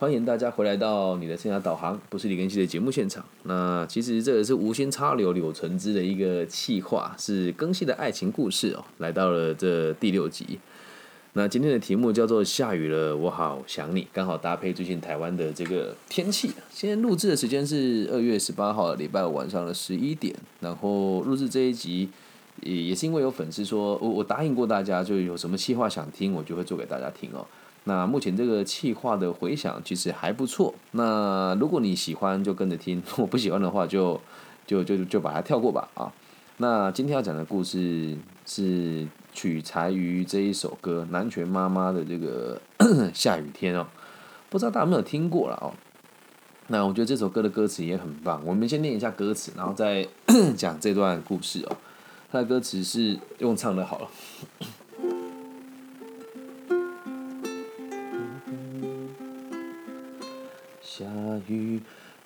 欢迎大家回来到你的生涯导航，不是李根熙的节目现场。那其实这个是无心插柳柳橙汁的一个气话，是更新的爱情故事哦，来到了这第六集。那今天的题目叫做“下雨了，我好想你”，刚好搭配最近台湾的这个天气。现在录制的时间是二月十八号礼拜五晚上的十一点，然后录制这一集也也是因为有粉丝说我我答应过大家，就有什么气话想听，我就会做给大家听哦。那目前这个气话的回响其实还不错。那如果你喜欢就跟着听，我不喜欢的话就就就就把它跳过吧啊。那今天要讲的故事是取材于这一首歌《南拳妈妈》的这个 下雨天哦，不知道大家有没有听过了哦。那我觉得这首歌的歌词也很棒，我们先念一下歌词，然后再 讲这段故事哦。他的歌词是用唱的好了。下雨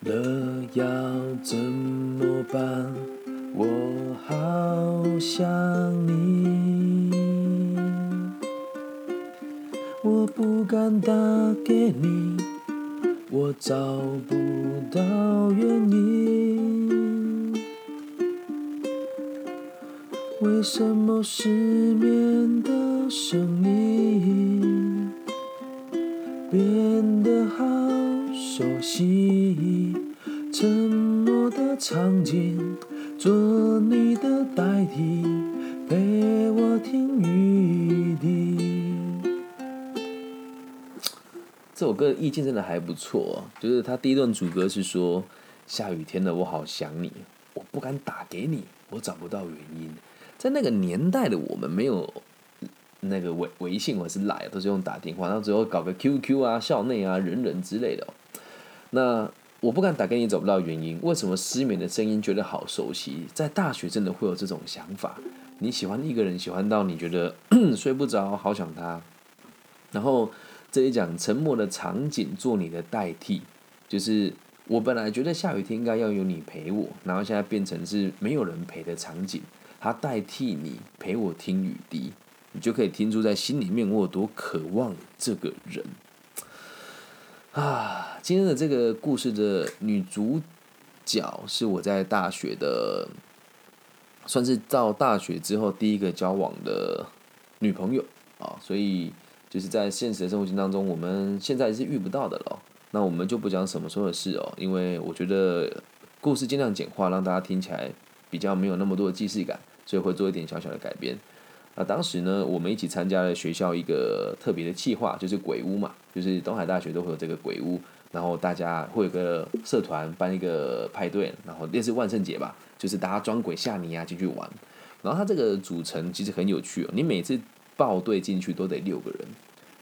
了要怎么办？我好想你，我不敢打给你，我找不到原因，为什么失眠的声音变得好？熟悉沉默的场景，做你的代替，陪我听雨滴。这首歌的意境真的还不错，就是它第一段主歌是说：下雨天了，我好想你，我不敢打给你，我找不到原因。在那个年代的我们没有。那个微微信或者是来都是用打电话，然后最后搞个 QQ 啊、校内啊、人人之类的。那我不敢打给你，找不到原因。为什么失眠的声音觉得好熟悉？在大学真的会有这种想法。你喜欢一个人，喜欢到你觉得 睡不着，好想他。然后这里讲沉默的场景做你的代替，就是我本来觉得下雨天应该要有你陪我，然后现在变成是没有人陪的场景，他代替你陪我听雨滴，你就可以听出在心里面我有多渴望这个人。啊，今天的这个故事的女主角是我在大学的，算是到大学之后第一个交往的女朋友啊，所以就是在现实的生活当中，我们现在是遇不到的了。那我们就不讲什么时候的事哦，因为我觉得故事尽量简化，让大家听起来比较没有那么多的既视感，所以会做一点小小的改编。那当时呢，我们一起参加了学校一个特别的计划，就是鬼屋嘛，就是东海大学都会有这个鬼屋，然后大家会有个社团办一个派对，然后那是万圣节吧，就是大家装鬼吓你啊进去玩。然后它这个组成其实很有趣哦，你每次报队进去都得六个人。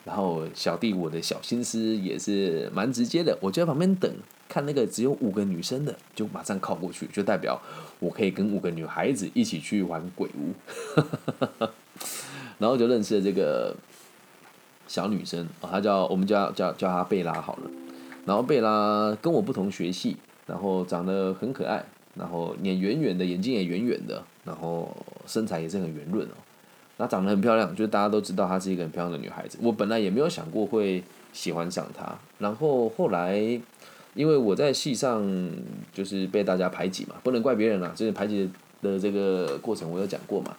然后小弟我的小心思也是蛮直接的，我就在旁边等，看那个只有五个女生的，就马上靠过去，就代表我可以跟五个女孩子一起去玩鬼屋。然后就认识了这个小女生，她叫我们叫叫叫她贝拉好了。然后贝拉跟我不同学系，然后长得很可爱，然后脸圆圆的，眼睛也圆圆的，然后身材也是很圆润哦。她长得很漂亮，就是大家都知道她是一个很漂亮的女孩子。我本来也没有想过会喜欢上她，然后后来因为我在戏上就是被大家排挤嘛，不能怪别人啦，就是排挤的这个过程我有讲过嘛。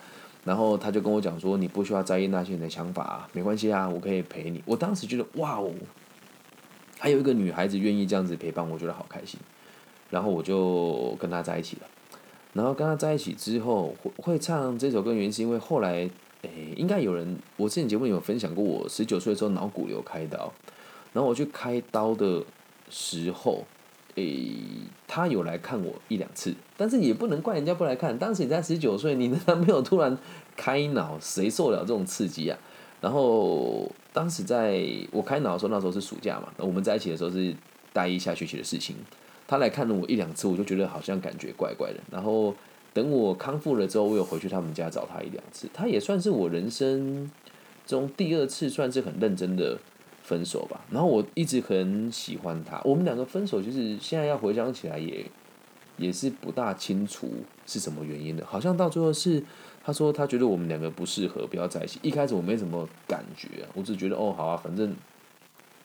然后他就跟我讲说：“你不需要在意那些人的想法，没关系啊，我可以陪你。”我当时觉得哇哦，还有一个女孩子愿意这样子陪伴，我觉得好开心。然后我就跟她在一起了。然后跟她在一起之后，会会唱这首歌原因是因为后来，诶，应该有人我之前节目有分享过，我十九岁的时候脑骨瘤开刀，然后我去开刀的时候。诶，他有来看我一两次，但是也不能怪人家不来看。当时你才十九岁，你的男朋友突然开脑，谁受了这种刺激啊？然后当时在我开脑的时候，那时候是暑假嘛，我们在一起的时候是大一下学期的事情。他来看了我一两次，我就觉得好像感觉怪怪的。然后等我康复了之后，我有回去他们家找他一两次。他也算是我人生中第二次算是很认真的。分手吧，然后我一直很喜欢他。我们两个分手，就是现在要回想起来，也也是不大清楚是什么原因的。好像到最后是他说他觉得我们两个不适合，不要在一起。一开始我没什么感觉，我只觉得哦好啊，反正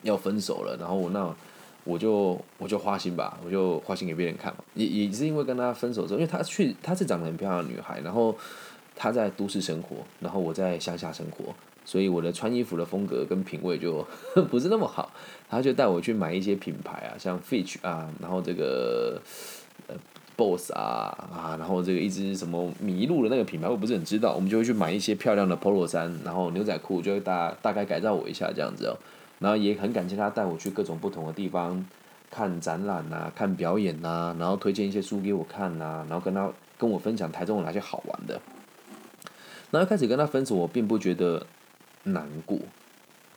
要分手了，然后我那我就我就花心吧，我就花心给别人看嘛。也也是因为跟他分手之后，因为她去她是长得很漂亮的女孩，然后她在都市生活，然后我在乡下生活，所以我的穿衣服的风格跟品味就 不是那么好。他就带我去买一些品牌啊，像 Fitch 啊，然后这个呃 Boss 啊啊，然后这个一只什么麋鹿的那个品牌我不是很知道，我们就会去买一些漂亮的 Polo 衫，然后牛仔裤就会大大概改造我一下这样子哦。然后也很感谢他带我去各种不同的地方看展览呐、看表演呐，然后推荐一些书给我看呐，然后跟他跟我分享台中有哪些好玩的。然后开始跟他分手，我并不觉得难过。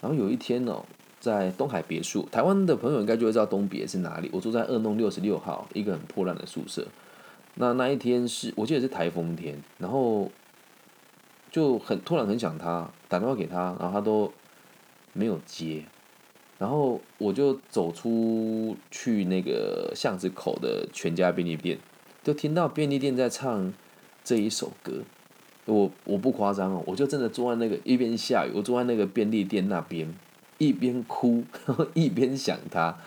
然后有一天哦。在东海别墅，台湾的朋友应该就会知道东别是哪里。我住在二弄六十六号，一个很破烂的宿舍。那那一天是我记得是台风天，然后就很突然很想他，打电话给他，然后他都没有接。然后我就走出去那个巷子口的全家便利店，就听到便利店在唱这一首歌。我我不夸张哦，我就真的坐在那个一边下雨，我坐在那个便利店那边。一边哭 一边想他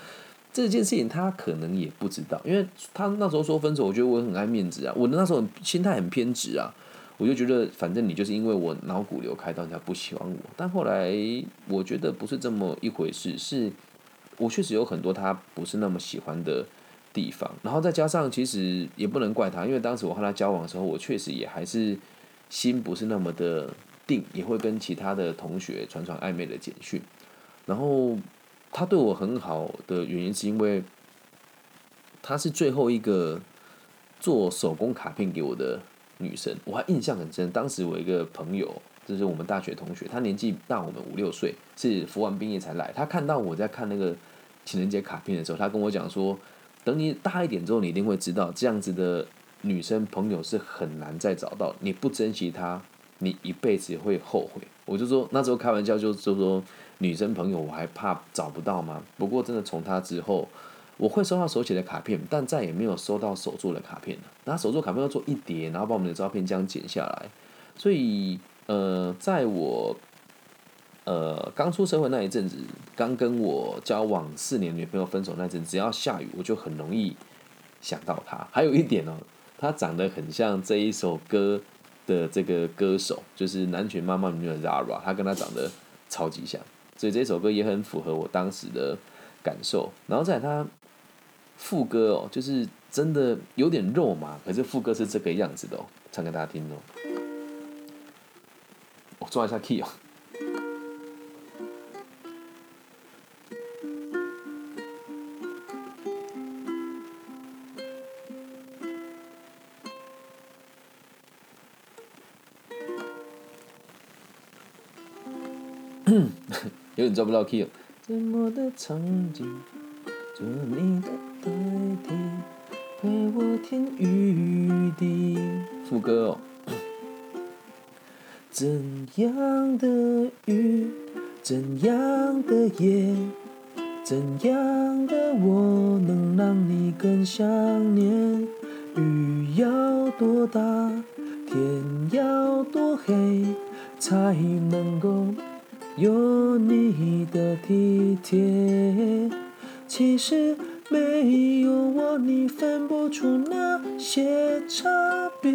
这件事情，他可能也不知道，因为他那时候说分手，我觉得我很爱面子啊，我那时候心态很偏执啊，我就觉得反正你就是因为我脑骨瘤开刀，你才不喜欢我。但后来我觉得不是这么一回事，是我确实有很多他不是那么喜欢的地方，然后再加上其实也不能怪他，因为当时我和他交往的时候，我确实也还是心不是那么的定，也会跟其他的同学传传暧昧的简讯。然后他对我很好的原因是因为他是最后一个做手工卡片给我的女生，我还印象很深。当时我一个朋友，就是我们大学同学，他年纪大我们五六岁，是服完兵役才来。他看到我在看那个情人节卡片的时候，他跟我讲说：“等你大一点之后，你一定会知道，这样子的女生朋友是很难再找到。你不珍惜她，你一辈子会后悔。”我就说那时候开玩笑，就就说。女生朋友我还怕找不到吗？不过真的从他之后，我会收到手写的卡片，但再也没有收到手做的卡片了。那手做卡片要做一叠，然后把我们的照片这样剪下来。所以，呃，在我呃刚出社会那一阵子，刚跟我交往四年女朋友分手那阵，只要下雨，我就很容易想到她。还有一点哦，她长得很像这一首歌的这个歌手，就是男权妈妈女的 Zara，她跟他长得超级像。所以这首歌也很符合我当时的感受，然后在他副歌哦，就是真的有点肉麻，可是副歌是这个样子的哦，唱给大家听哦。我抓一下 key 哦。有点抓不到 key。怎么的场景，做你的代替，陪我听雨滴。副歌哦。怎样的雨，怎样的夜，怎样的我能让你更想念？雨要多大，天要多黑，才能够。有你的体贴，其实没有我，你分不出那些差别，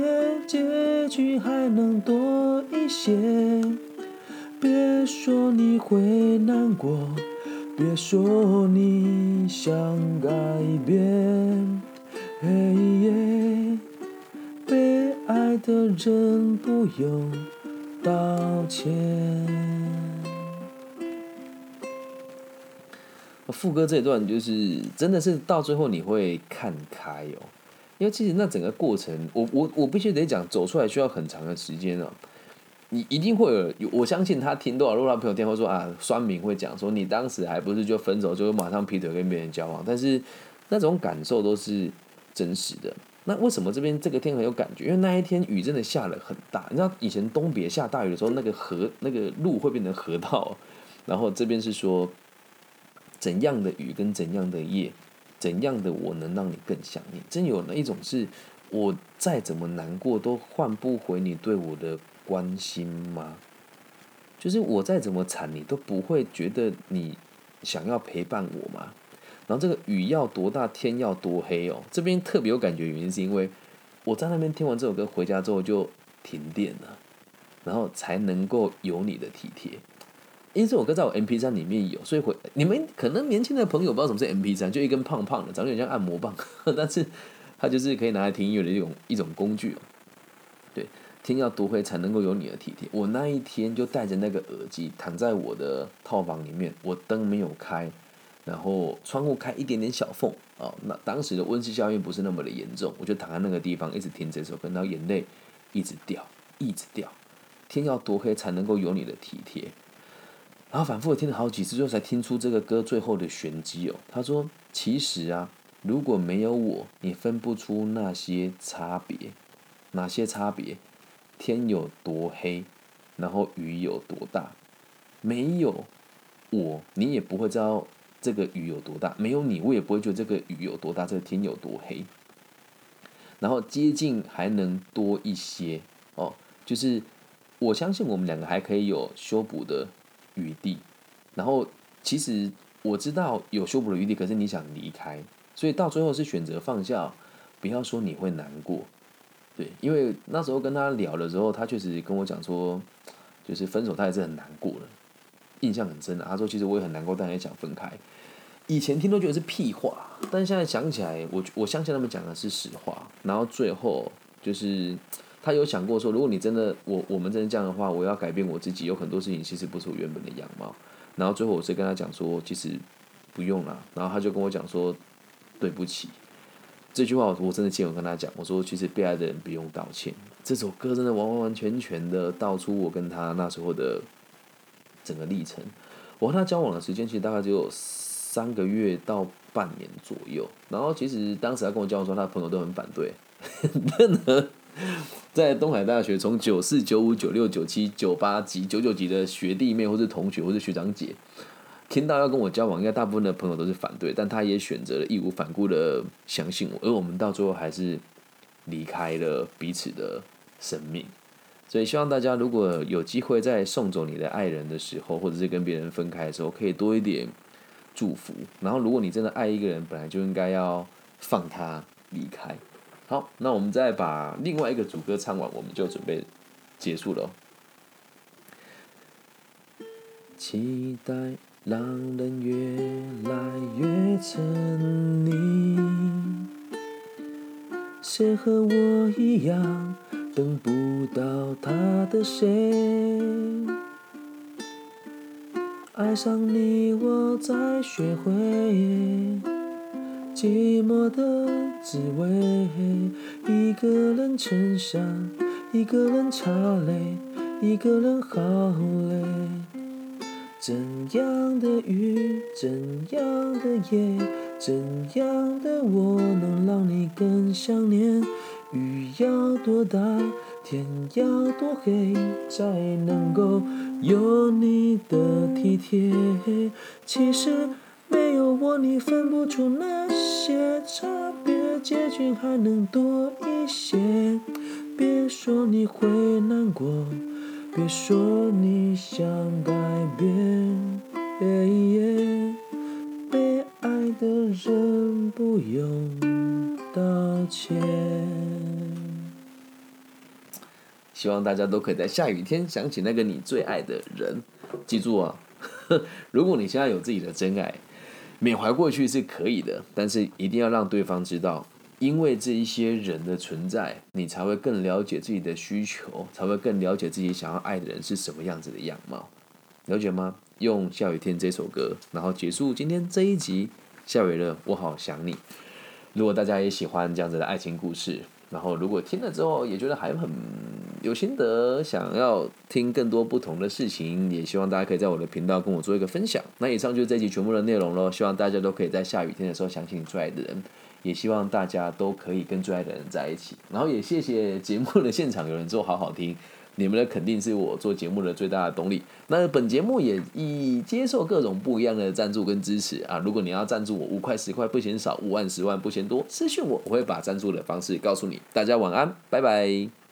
结局还能多一些。别说你会难过，别说你想改变，被爱的人不用道歉。副歌这一段就是真的是到最后你会看开哦，因为其实那整个过程，我我我必须得讲，走出来需要很长的时间哦。你一定会有，我相信他听多少，如果他朋友电话说啊，酸民会讲说，你当时还不是就分手，就马上劈腿跟别人交往，但是那种感受都是真实的。那为什么这边这个天很有感觉？因为那一天雨真的下了很大，你知道以前东别下大雨的时候，那个河那个路会变成河道，然后这边是说。怎样的雨跟怎样的夜，怎样的我能让你更想念？真有那一种是，我再怎么难过都换不回你对我的关心吗？就是我再怎么惨，你都不会觉得你想要陪伴我吗？然后这个雨要多大，天要多黑哦。这边特别有感觉，原因是因为我在那边听完这首歌回家之后就停电了，然后才能够有你的体贴。因为这首歌在我 M P 三里面有，所以回你们可能年轻的朋友不知道什么是 M P 三，就一根胖胖的，长得有点像按摩棒，但是它就是可以拿来听音乐的一种一种工具哦。对，天要多黑才能够有你的体贴。我那一天就戴着那个耳机，躺在我的套房里面，我灯没有开。然后窗户开一点点小缝哦，那当时的温室效应不是那么的严重，我就躺在那个地方一直听这首歌，然后眼泪一直掉，一直掉。天要多黑才能够有你的体贴？然后反复听了好几次，最后才听出这个歌最后的玄机哦。他说：“其实啊，如果没有我，你分不出那些差别，哪些差别？天有多黑，然后雨有多大？没有我，你也不会知道。”这个雨有多大？没有你，我也不会觉得这个雨有多大，这个天有多黑。然后接近还能多一些哦，就是我相信我们两个还可以有修补的余地。然后其实我知道有修补的余地，可是你想离开，所以到最后是选择放下。不要说你会难过，对，因为那时候跟他聊的时候，他确实跟我讲说，就是分手他也是很难过的。印象很深的，他说：“其实我也很难过，但也想分开。以前听都觉得是屁话，但现在想起来，我我相信他们讲的是实话。然后最后就是他有想过说，如果你真的我我们真的这样的话，我要改变我自己，有很多事情其实不是我原本的样貌。然后最后我是跟他讲说，其实不用了。然后他就跟我讲说，对不起。这句话我真的亲口跟他讲，我说其实被爱的人不用道歉。这首歌真的完完全全的道出我跟他那时候的。”整个历程，我和他交往的时间其实大概只有三个月到半年左右。然后其实当时他跟我交往的时候，他的朋友都很反对。任何在东海大学从九四、九五、九六、九七、九八级、九九级的学弟妹，或是同学，或是学长姐，听到要跟我交往，应该大部分的朋友都是反对。但他也选择了义无反顾的相信我，而我们到最后还是离开了彼此的生命。所以希望大家如果有机会在送走你的爱人的时候，或者是跟别人分开的时候，可以多一点祝福。然后，如果你真的爱一个人，本来就应该要放他离开。好，那我们再把另外一个主歌唱完，我们就准备结束了。期待让人越来越沉溺，谁和我一样？等不到他的谁，爱上你，我才学会寂寞的滋味。一个人撑伞，一个人擦泪，一个人好累。怎样的雨，怎样的夜，怎样的我，能让你更想念？雨要多大，天要多黑，才能够有你的体贴？其实没有我，你分不出那些差别，结局还能多一些。别说你会难过，别说你想改变，被爱的人不用道歉。希望大家都可以在下雨天想起那个你最爱的人。记住啊，如果你现在有自己的真爱，缅怀过去是可以的，但是一定要让对方知道，因为这一些人的存在，你才会更了解自己的需求，才会更了解自己想要爱的人是什么样子的样貌。了解吗？用下雨天这首歌，然后结束今天这一集。下雨了，我好想你。如果大家也喜欢这样子的爱情故事。然后，如果听了之后也觉得还很有心得，想要听更多不同的事情，也希望大家可以在我的频道跟我做一个分享。那以上就是这集全部的内容喽。希望大家都可以在下雨天的时候想起你最爱的人，也希望大家都可以跟最爱的人在一起。然后也谢谢节目的现场有人做好好听。你们的肯定是我做节目的最大的动力。那本节目也已接受各种不一样的赞助跟支持啊！如果你要赞助我五块十块不嫌少，五万十万不嫌多，私信我，我会把赞助的方式告诉你。大家晚安，拜拜。